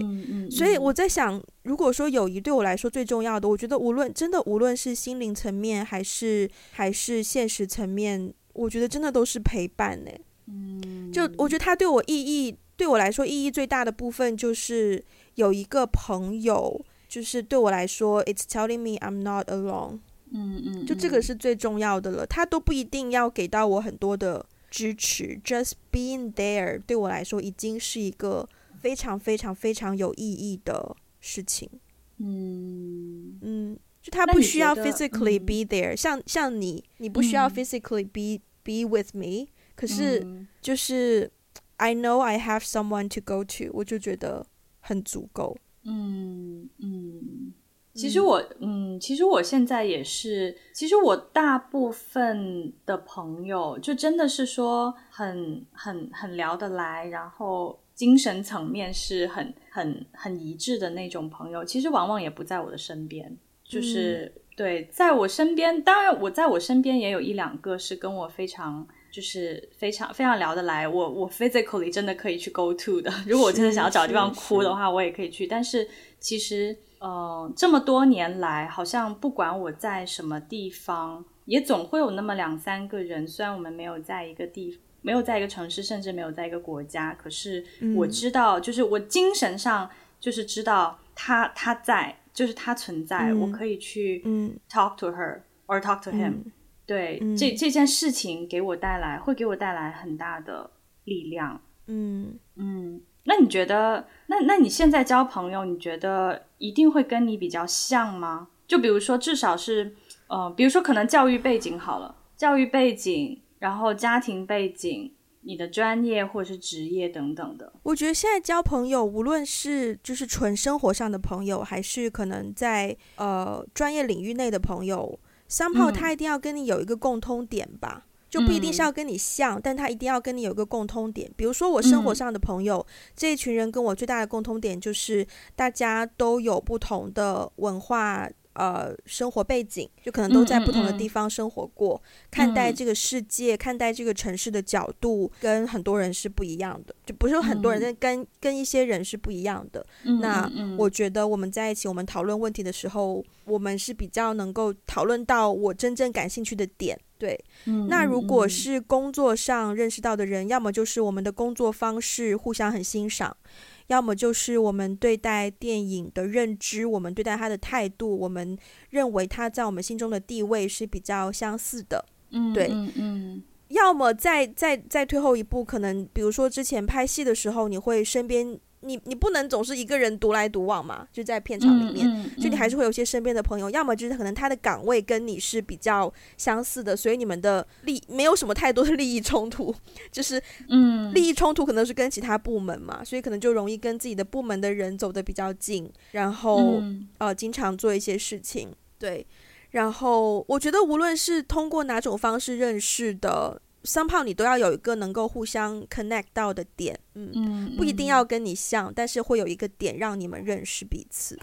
B: 所以我在想，如果说友谊对我来说最重要的，我觉得无论真的无论是心灵层面还是还是现实层面，我觉得真的都是陪伴呢。嗯，就我觉得它对我意义，对我来说意义最大的部分就是有一个朋友，就是对我来说，it's telling me I'm not alone。嗯嗯，就这个是最重要的了。他都不一定要给到我很多的支持，just being there 对我来说已经是一个非常非常非常有意义的事情。嗯嗯，就他不需要 physically be there，像像你，你不需要 physically be be with me，可是就是 I know I have someone to go to，我就觉得很足够。嗯嗯。
A: 其实我，嗯，其实我现在也是。其实我大部分的朋友，就真的是说很、很、很聊得来，然后精神层面是很、很、很一致的那种朋友。其实往往也不在我的身边，就是、嗯、对，在我身边。当然，我在我身边也有一两个是跟我非常，就是非常、非常聊得来。我、我 physically 真的可以去 go to 的。如果我真的想要找地方哭的话，我也可以去。但是其实。呃，这么多年来，好像不管我在什么地方，也总会有那么两三个人。虽然我们没有在一个地，没有在一个城市，甚至没有在一个国家，可是我知道，嗯、就是我精神上就是知道他他在，就是他存在，嗯、我可以去 talk to her、嗯、or talk to him、嗯。对，嗯、这这件事情给我带来，会给我带来很大的力量。嗯嗯。那你觉得，那那你现在交朋友，你觉得一定会跟你比较像吗？就比如说，至少是，呃，比如说可能教育背景好了，教育背景，然后家庭背景，你的专业或者是职业等等的。
B: 我觉得现在交朋友，无论是就是纯生活上的朋友，还是可能在呃专业领域内的朋友，somehow 他一定要跟你有一个共通点吧。嗯就不一定是要跟你像，嗯、但他一定要跟你有一个共通点。比如说我生活上的朋友，嗯、这一群人跟我最大的共通点就是大家都有不同的文化，呃，生活背景，就可能都在不同的地方生活过，看待这个世界、嗯、看待这个城市的角度，跟很多人是不一样的。就不是很多人，但跟、嗯、跟一些人是不一样的。嗯、那我觉得我们在一起，我们讨论问题的时候，我们是比较能够讨论到我真正感兴趣的点。对，
A: 嗯，
B: 那如果是工作上认识到的人，要么就是我们的工作方式互相很欣赏，要么就是我们对待电影的认知，我们对待他的态度，我们认为他在我们心中的地位是比较相似的。
A: 嗯，
B: 对，
A: 嗯嗯，
B: 要么再再再退后一步，可能比如说之前拍戏的时候，你会身边。你你不能总是一个人独来独往嘛，就在片场里面，
A: 嗯嗯、
B: 就你还是会有些身边的朋友，要么就是可能他的岗位跟你是比较相似的，所以你们的利没有什么太多的利益冲突，就是
A: 嗯，
B: 利益冲突可能是跟其他部门嘛，所以可能就容易跟自己的部门的人走得比较近，然后、
A: 嗯、
B: 呃经常做一些事情，对，然后我觉得无论是通过哪种方式认识的。Somehow 你都要有一个能够互相 connect 到的点，嗯，
A: 嗯，
B: 不一定要跟你像，但是会有一个点让你们认识彼此。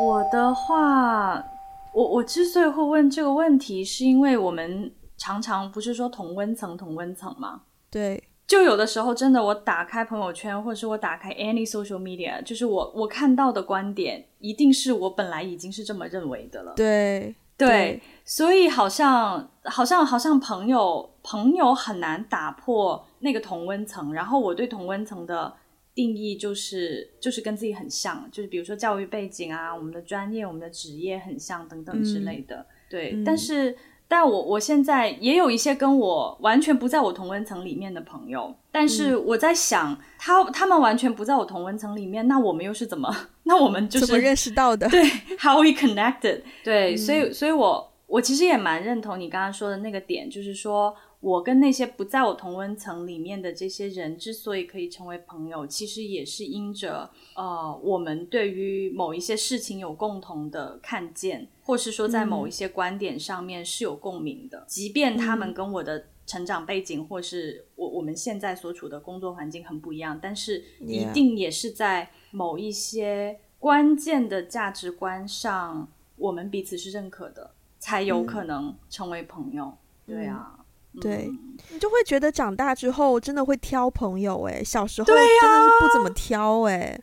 A: 我的话，我我之所以会问这个问题，是因为我们常常不是说同温层同温层吗？
B: 对，
A: 就有的时候真的，我打开朋友圈，或者是我打开 any social media，就是我我看到的观点，一定是我本来已经是这么认为的了。对。
B: 对，
A: 所以好像好像好像朋友朋友很难打破那个同温层。然后我对同温层的定义就是就是跟自己很像，就是比如说教育背景啊，我们的专业、我们的职业很像等等之类的。嗯、对，嗯、但是。但我我现在也有一些跟我完全不在我同温层里面的朋友，但是我在想，嗯、他他们完全不在我同温层里面，那我们又是怎么？那我们就是
B: 怎么认识到的？
A: 对，[laughs] How we connected？对，
B: 嗯、
A: 所以所以我我其实也蛮认同你刚刚说的那个点，就是说。我跟那些不在我同温层里面的这些人，之所以可以成为朋友，其实也是因着呃，我们对于某一些事情有共同的看见，或是说在某一些观点上面是有共鸣的，嗯、即便他们跟我的成长背景，或是我我们现在所处的工作环境很不一样，但是一定也是在某一些关键的价值观上，我们彼此是认可的，才有可能成为朋友。嗯、对啊。
B: 对，你就会觉得长大之后真的会挑朋友哎，小时候真的是不怎么挑哎。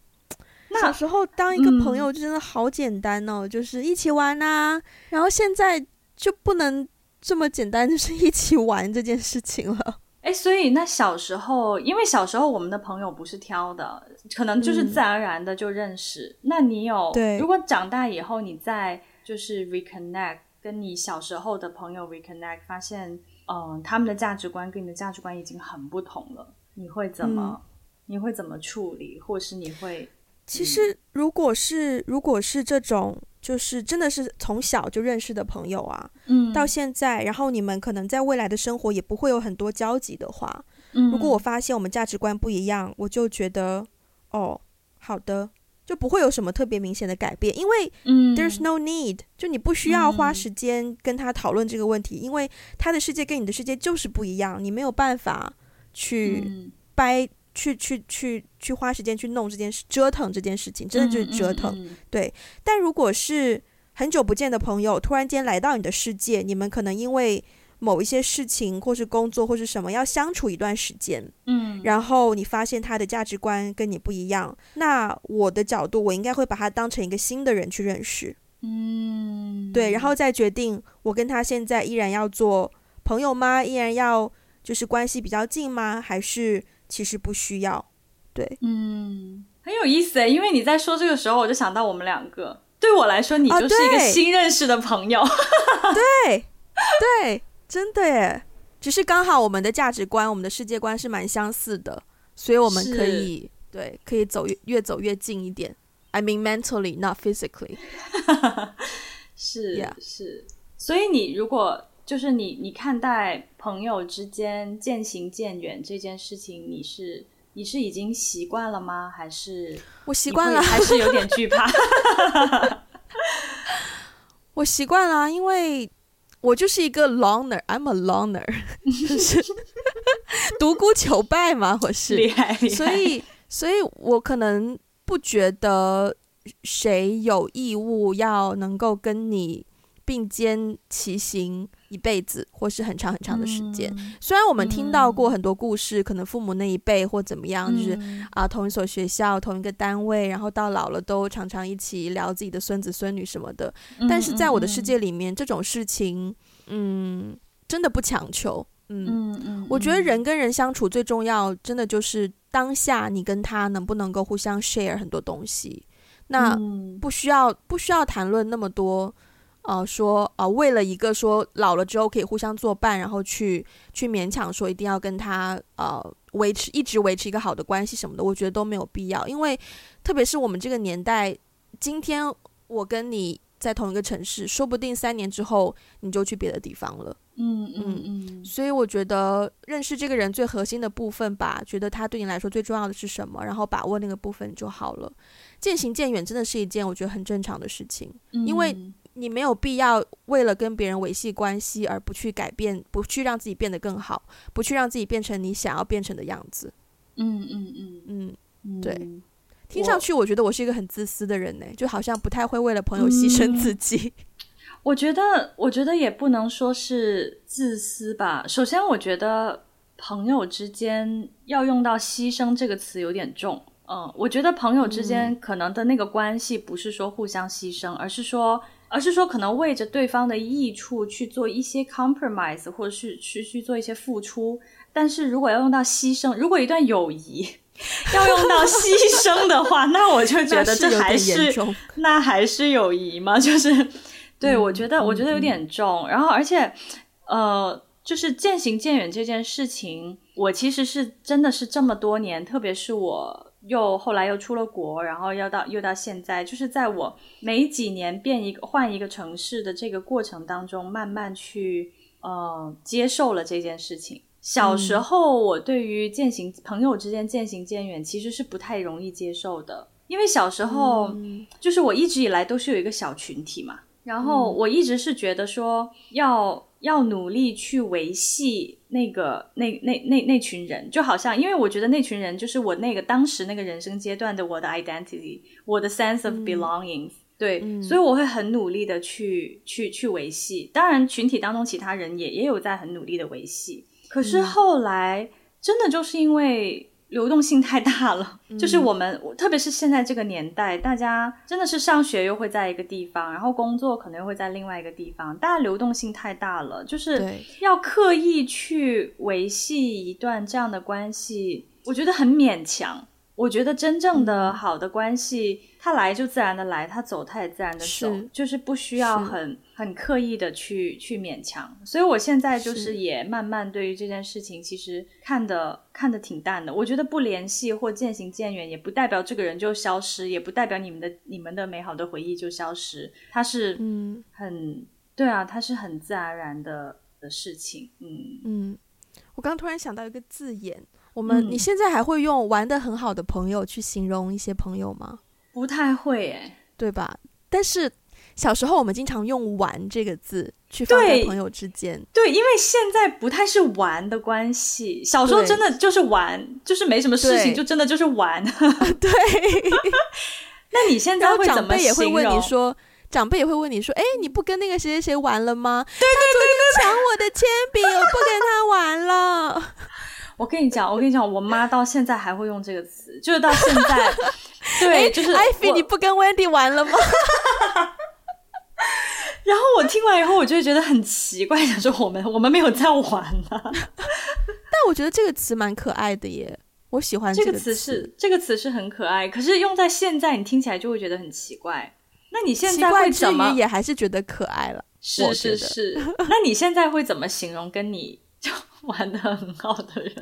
B: 啊、小时候当一个朋友就真的好简单哦，嗯、就是一起玩啊。然后现在就不能这么简单，就是一起玩这件事情了。[laughs]
A: 哎，所以那小时候，因为小时候我们的朋友不是挑的，可能就是自然而然的就认识。嗯、那你有？
B: 对，
A: 如果长大以后你再就是 reconnect，跟你小时候的朋友 reconnect，发现。嗯，他们的价值观跟你的价值观已经很不同了，你会怎么？嗯、你会怎么处理？或是你会？
B: 其实，如果是如果是这种，就是真的是从小就认识的朋友啊，嗯，到现在，然后你们可能在未来的生活也不会有很多交集的话，嗯，如果我发现我们价值观不一样，我就觉得，哦，好的。就不会有什么特别明显的改变，因为 there's no need，就你不需要花时间跟他讨论这个问题，因为他的世界跟你的世界就是不一样，你没有办法去掰、去去去去花时间去弄这件事，折腾这件事情，真的就是折腾。对，但如果是很久不见的朋友，突然间来到你的世界，你们可能因为某一些事情，或是工作，或是什么，要相处一段时间，嗯，然后你发现他的价值观跟你不一样，那我的角度，我应该会把他当成一个新的人去认识，嗯，对，然后再决定我跟他现在依然要做朋友吗？依然要就是关系比较近吗？还是其实不需要？对，
A: 嗯，很有意思诶，因为你在说这个时候，我就想到我们两个，对我来说，你就是一个新认识的朋友，
B: 哦、对，对。真的耶，只是刚好我们的价值观、我们的世界观是蛮相似的，所以我们可以对可以走越越走越近一点。I mean mentally, not physically [laughs]
A: 是。是所以你如果就是你你看待朋友之间渐行渐远这件事情，你是你是已经习惯了吗？还是
B: 我习惯了，
A: 还是有点惧怕？[laughs]
B: 我习惯了，因为。我就是一个 loner，I'm a loner，[laughs] 就是 [laughs] 独孤求败嘛，我是。
A: 厉害，厉害，
B: 所以，所以我可能不觉得谁有义务要能够跟你并肩骑行一辈子，或是很长很长的时间。嗯、虽然我们听到过很多故事，嗯、可能父母那一辈或怎么样，嗯、就是啊，同一所学校、同一个单位，然后到老了都常常一起聊自己的孙子孙女什么的。嗯、但是在我的世界里面，嗯、这种事情嗯，真的不强求。嗯
A: 嗯嗯，
B: 我觉得人跟人相处最重要，真的就是当下你跟他能不能够互相 share 很多东西。那不需要不需要谈论那么多，呃，说呃，为了一个说老了之后可以互相作伴，然后去去勉强说一定要跟他呃维持一直维持一个好的关系什么的，我觉得都没有必要。因为特别是我们这个年代，今天我跟你在同一个城市，说不定三年之后你就去别的地方了。
A: 嗯嗯嗯，
B: 所以我觉得认识这个人最核心的部分吧，觉得他对你来说最重要的是什么，然后把握那个部分就好了。渐行渐远真的是一件我觉得很正常的事情，
A: 嗯、
B: 因为你没有必要为了跟别人维系关系而不去改变，不去让自己变得更好，不去让自己变成你想要变成的样子。
A: 嗯嗯嗯
B: 嗯，对。听上去我觉得我是一个很自私的人呢，就好像不太会为了朋友牺牲自己。
A: 嗯我觉得，我觉得也不能说是自私吧。首先，我觉得朋友之间要用到“牺牲”这个词有点重。嗯，我觉得朋友之间可能的那个关系不是说互相牺牲，嗯、而是说，而是说可能为着对方的益处去做一些 compromise，或者是去去做一些付出。但是如果要用到牺牲，如果一段友谊 [laughs] 要用到牺牲的话，那我就觉得这还是，是 [laughs] 那还是友谊吗？就是。对，我觉得我觉得有点重，嗯、然后而且，呃，就是渐行渐远这件事情，我其实是真的是这么多年，特别是我又后来又出了国，然后要到又到现在，就是在我每几年变一个换一个城市的这个过程当中，慢慢去呃接受了这件事情。小时候我对于渐行朋友之间渐行渐远其实是不太容易接受的，因为小时候、嗯、就是我一直以来都是有一个小群体嘛。然后我一直是觉得说要要努力去维系那个那那那那群人，就好像因为我觉得那群人就是我那个当时那个人生阶段的我的 identity，我的 sense of belonging，嗯，对，嗯，所以我会很努力的去去去维系。当然群体当中其他人也也有在很努力的维系，可是后来真的就是因为。流动性太大了，嗯、就是我们，特别是现在这个年代，大家真的是上学又会在一个地方，然后工作可能又会在另外一个地方，大家流动性太大了，就是要刻意去维系一段这样的关系，我觉得很勉强。我觉得真正的好的关系，它、嗯、来就自然的来，他走他也自然的走，是就是不需要很很刻意的去去勉强。所以我现在就是也慢慢对于这件事情，其实看的看的挺淡的。我觉得不联系或渐行渐远，也不代表这个人就消失，也不代表你们的你们的美好的回忆就消失。他是嗯很对啊，他是很自然而然的的事情。嗯
B: 嗯，我刚突然想到一个字眼。我们，你现在还会用玩的很好的朋友去形容一些朋友吗？
A: 不太会，哎，
B: 对吧？但是小时候我们经常用“玩”这个字去放在朋友之间。
A: 对，因为现在不太是玩的关系。小时候真的就是玩，就是没什么事情，就真的就是玩。[laughs]
B: 对。[laughs]
A: 那你现在会怎么？长辈也会问
B: 你说，长辈也会问你说，哎，你不跟那个谁谁谁玩了吗？
A: 对对对对，
B: 抢我的铅笔，我不跟他玩了。[laughs]
A: 我跟你讲，我跟你讲，我妈到现在还会用这个词，就是到现在，对，就是
B: 艾菲，你不跟 Wendy 玩了吗？[laughs]
A: 然后我听完以后，我就会觉得很奇怪，想说我们我们没有在玩呢、啊。[laughs]
B: 但我觉得这个词蛮可爱的耶，我喜欢这个词，
A: 这个词是这个词是很可爱，可是用在现在，你听起来就会觉得很奇怪。那你现在会怎么？
B: 也还是觉得可爱了？
A: 是是是。[laughs] 那你现在会怎么形容跟你？就玩的很好的人，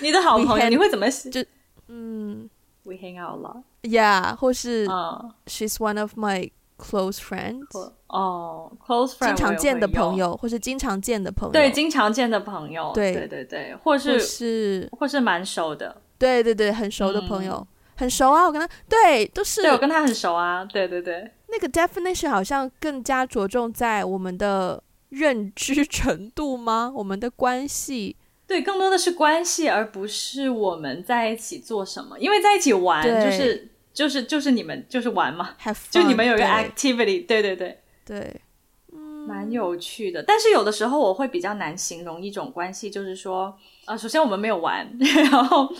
A: 你的好朋友你会怎么？就嗯，We hang out a
B: lot，Yeah，或是、uh, She's one of my close friends。
A: 哦、oh,，close friend，
B: 经常见的朋友，或是经常见的朋友，
A: 对，经常见的朋友，对。对对对，或是或
B: 是
A: 或是蛮熟的，
B: 对对对，很熟的朋友，嗯、很熟啊，我跟他，对，都是，
A: 对我跟他很熟啊，对对对，
B: 那个 definition 好像更加着重在我们的。认知程度吗？我们的关系，
A: 对，更多的是关系，而不是我们在一起做什么。因为在一起玩，就是就是就是你们就是玩嘛 fun, 就你们有一个 activity，对对对对，
B: 对
A: 嗯，蛮有趣的。但是有的时候我会比较难形容一种关系，就是说，呃，首先我们没有玩，[laughs] 然后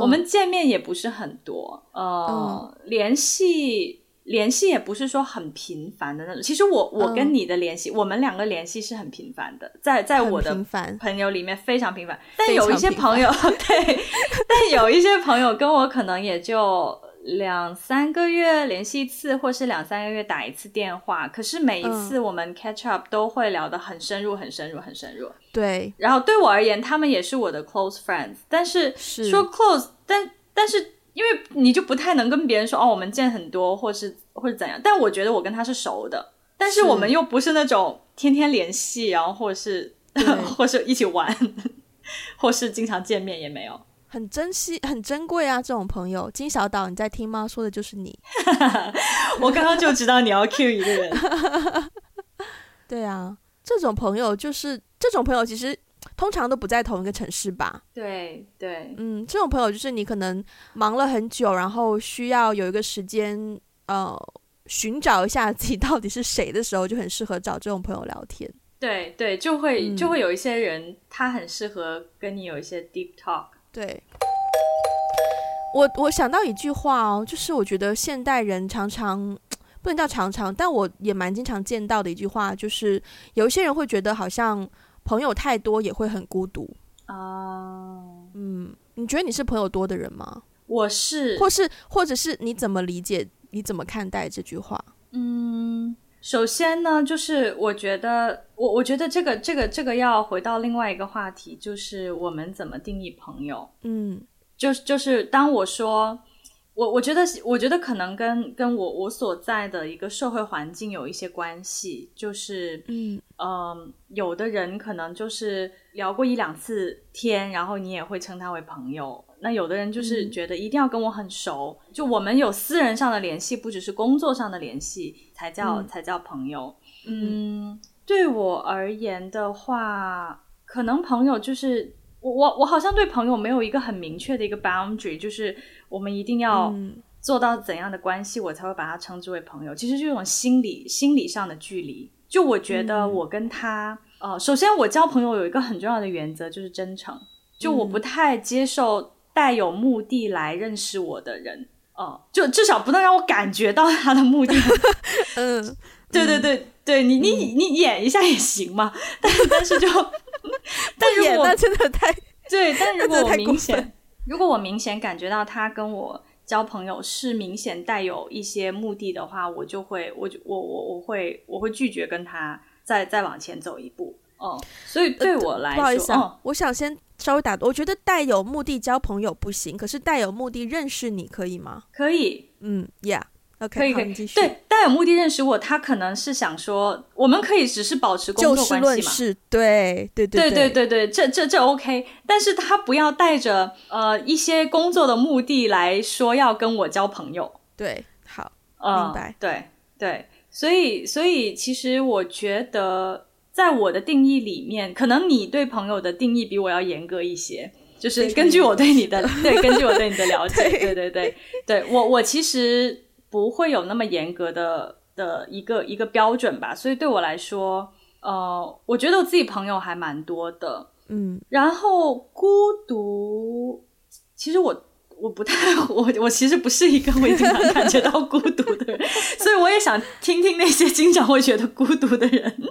A: 我们见面也不是很多，呃，嗯、联系。联系也不是说很频繁的那种。其实我我跟你的联系，嗯、我们两个联系是很频繁的，在在我的朋友里面非常频繁。但有一些朋友，对，但有一些朋友跟我可能也就两三个月联系一次，或是两三个月打一次电话。可是每一次我们 catch up 都会聊得很深入，很深入，很深入。
B: 对。
A: 然后对我而言，他们也是我的 close friends。但是说 close，但但是。因为你就不太能跟别人说哦，我们见很多，或是或是怎样。但我觉得我跟他是熟的，但是我们又不是那种天天联系，然后或是 [laughs] 或是一起玩，[laughs] 或是经常见面也没有。
B: 很珍惜，很珍贵啊，这种朋友。金小岛，你在听吗？说的就是你。[laughs]
A: 我刚刚就知道你要 cue 一个人。
B: 对啊，这种朋友就是这种朋友，其实。通常都不在同一个城市吧？
A: 对对，
B: 嗯，这种朋友就是你可能忙了很久，然后需要有一个时间，呃，寻找一下自己到底是谁的时候，就很适合找这种朋友聊天。
A: 对对，就会就会有一些人，他很适合跟你有一些 deep talk。
B: 对，我我想到一句话哦，就是我觉得现代人常常不能叫常常，但我也蛮经常见到的一句话，就是有一些人会觉得好像。朋友太多也会很孤独
A: 啊。
B: Uh, 嗯，你觉得你是朋友多的人吗？
A: 我是，
B: 或是或者是你怎么理解？你怎么看待这句话？
A: 嗯，首先呢，就是我觉得，我我觉得这个这个这个要回到另外一个话题，就是我们怎么定义朋友？
B: 嗯，
A: 就是就是当我说。我我觉得，我觉得可能跟跟我我所在的一个社会环境有一些关系，就是，
B: 嗯，
A: 呃，有的人可能就是聊过一两次天，然后你也会称他为朋友。那有的人就是觉得一定要跟我很熟，嗯，就我们有私人上的联系，不只是工作上的联系，才叫，嗯，才叫朋友。嗯，对我而言的话，可能朋友就是。我我我好像对朋友没有一个很明确的一个 boundary，就是我们一定要做到怎样的关系，我才会把他称之为朋友。其实这种心理心理上的距离，就我觉得我跟他，呃，首先我交朋友有一个很重要的原则，就是真诚。就我不太接受带有目的来认识我的人，呃，就至少不能让我感觉到他的目的。[laughs]
B: 嗯，
A: 对对对对，你你你演一下也行嘛，但但是就。[laughs] 但如果
B: 真的太
A: 对，但如果我明显，如果我明显感觉到他跟我交朋友是明显带有一些目的的话，我就会，我就我我我会我会拒绝跟他再再往前走一步。哦，所以对我来说，呃、不好意思、啊
B: 哦，我想先稍微打断，我觉得带有目的交朋友不行，可是带有目的认识你可以吗？
A: 可以，
B: 嗯，Yeah。
A: 可以可以，对，带有目的认识我，他可能是想说，我们可以只是保持工作关系嘛？
B: 对对对
A: 对对对对，这这这 OK，但是他不要带着呃一些工作的目的来说要跟我交朋友。
B: 对，好，
A: 呃、
B: 明白。
A: 对对，所以所以其实我觉得，在我的定义里面，可能你对朋友的定义比我要严格一些，就是根据我对你的 [laughs] 对，根据我对你的了解，对对对对，对我我其实。不会有那么严格的的一个一个标准吧，所以对我来说，呃，我觉得我自己朋友还蛮多的，
B: 嗯，
A: 然后孤独，其实我我不太 [laughs] 我我其实不是一个会经常感觉到孤独的人，[laughs] 所以我也想听听那些经常会觉得孤独的人。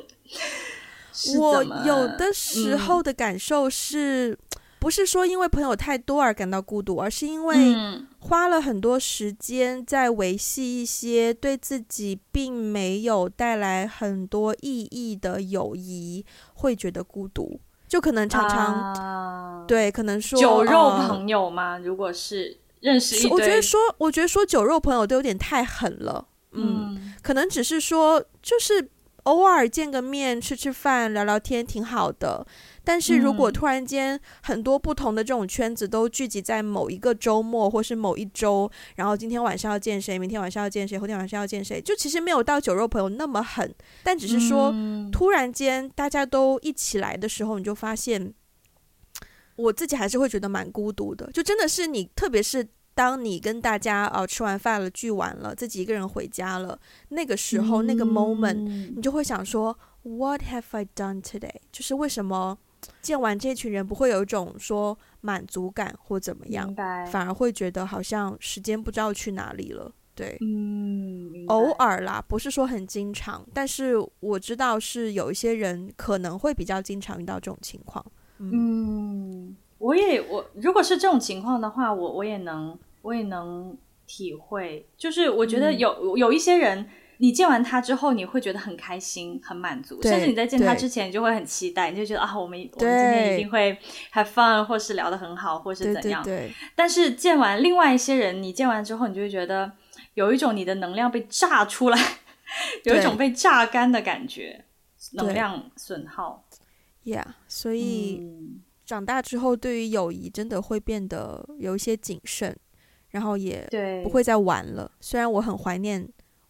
B: 我有的时候的感受是。嗯不是说因为朋友太多而感到孤独，而是因为花了很多时间在维系一些对自己并没有带来很多意义的友谊，会觉得孤独。就可能常常、uh, 对，可能说
A: 酒肉朋友吗？Uh, 如果是认识
B: 我觉得说，我觉得说酒肉朋友都有点太狠了。嗯，嗯可能只是说，就是偶尔见个面，吃吃饭，聊聊天，挺好的。但是如果突然间很多不同的这种圈子都聚集在某一个周末或是某一周，然后今天晚上要见谁，明天晚上要见谁，后天晚上要见谁，就其实没有到酒肉朋友那么狠，但只是说突然间大家都一起来的时候，你就发现我自己还是会觉得蛮孤独的，就真的是你，特别是当你跟大家哦吃完饭了聚完了，自己一个人回家了，那个时候那个 moment，你就会想说 What have I done today？就是为什么？见完这群人，不会有一种说满足感或怎么样，反而会觉得好像时间不知道去哪里了。对，
A: 嗯，
B: 偶尔啦，不是说很经常，但是我知道是有一些人可能会比较经常遇到这种情况。
A: 嗯，嗯我也我如果是这种情况的话，我我也能我也能体会，就是我觉得有、嗯、有一些人。你见完他之后，你会觉得很开心、很满足，甚至你在见他之前，你就会很期待，你就觉得啊，我们我们今天一定会 have fun，或是聊得很好，或是怎样。
B: 对对对。
A: 但是见完另外一些人，你见完之后，你就会觉得有一种你的能量被炸出来，[laughs] 有一种被榨干的感觉，能量损耗。
B: Yeah，所以、嗯、长大之后，对于友谊真的会变得有一些谨慎，然后也不会再玩了。虽然我很怀念。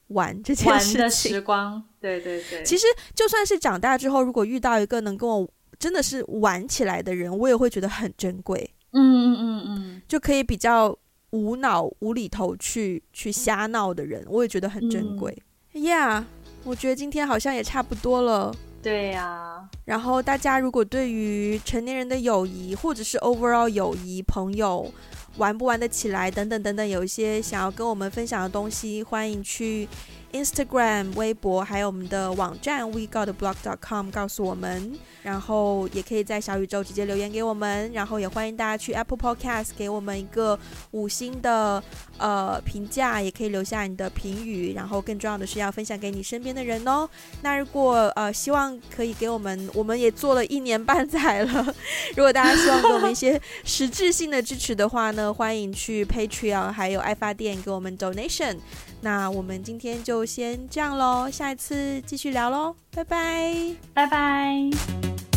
B: 玩这件事情，
A: 玩的时光，对对对。
B: 其实就算是长大之后，如果遇到一个能跟我真的是玩起来的人，我也会觉得很珍贵。
A: 嗯嗯嗯嗯，
B: 就可以比较无脑无厘头去去瞎闹的人，我也觉得很珍贵。yeah，我觉得今天好像也差不多了。
A: 对呀、啊。
B: 然后大家如果对于成年人的友谊，或者是 overall 友谊朋友，玩不玩得起来？等等等等，有一些想要跟我们分享的东西，欢迎去 Instagram、微博，还有我们的网站 WeGotTheBlock.com 告诉我们。然后也可以在小宇宙直接留言给我们。然后也欢迎大家去 Apple Podcast 给我们一个五星的呃评价，也可以留下你的评语。然后更重要的是要分享给你身边的人哦。那如果呃希望可以给我们，我们也做了一年半载了。如果大家希望给我们一些实质性的支持的话呢，欢迎去 Patreon 还有爱发电给我们 Donation。那我们今天就先这样喽，下一次继续聊喽，拜拜，
A: 拜拜。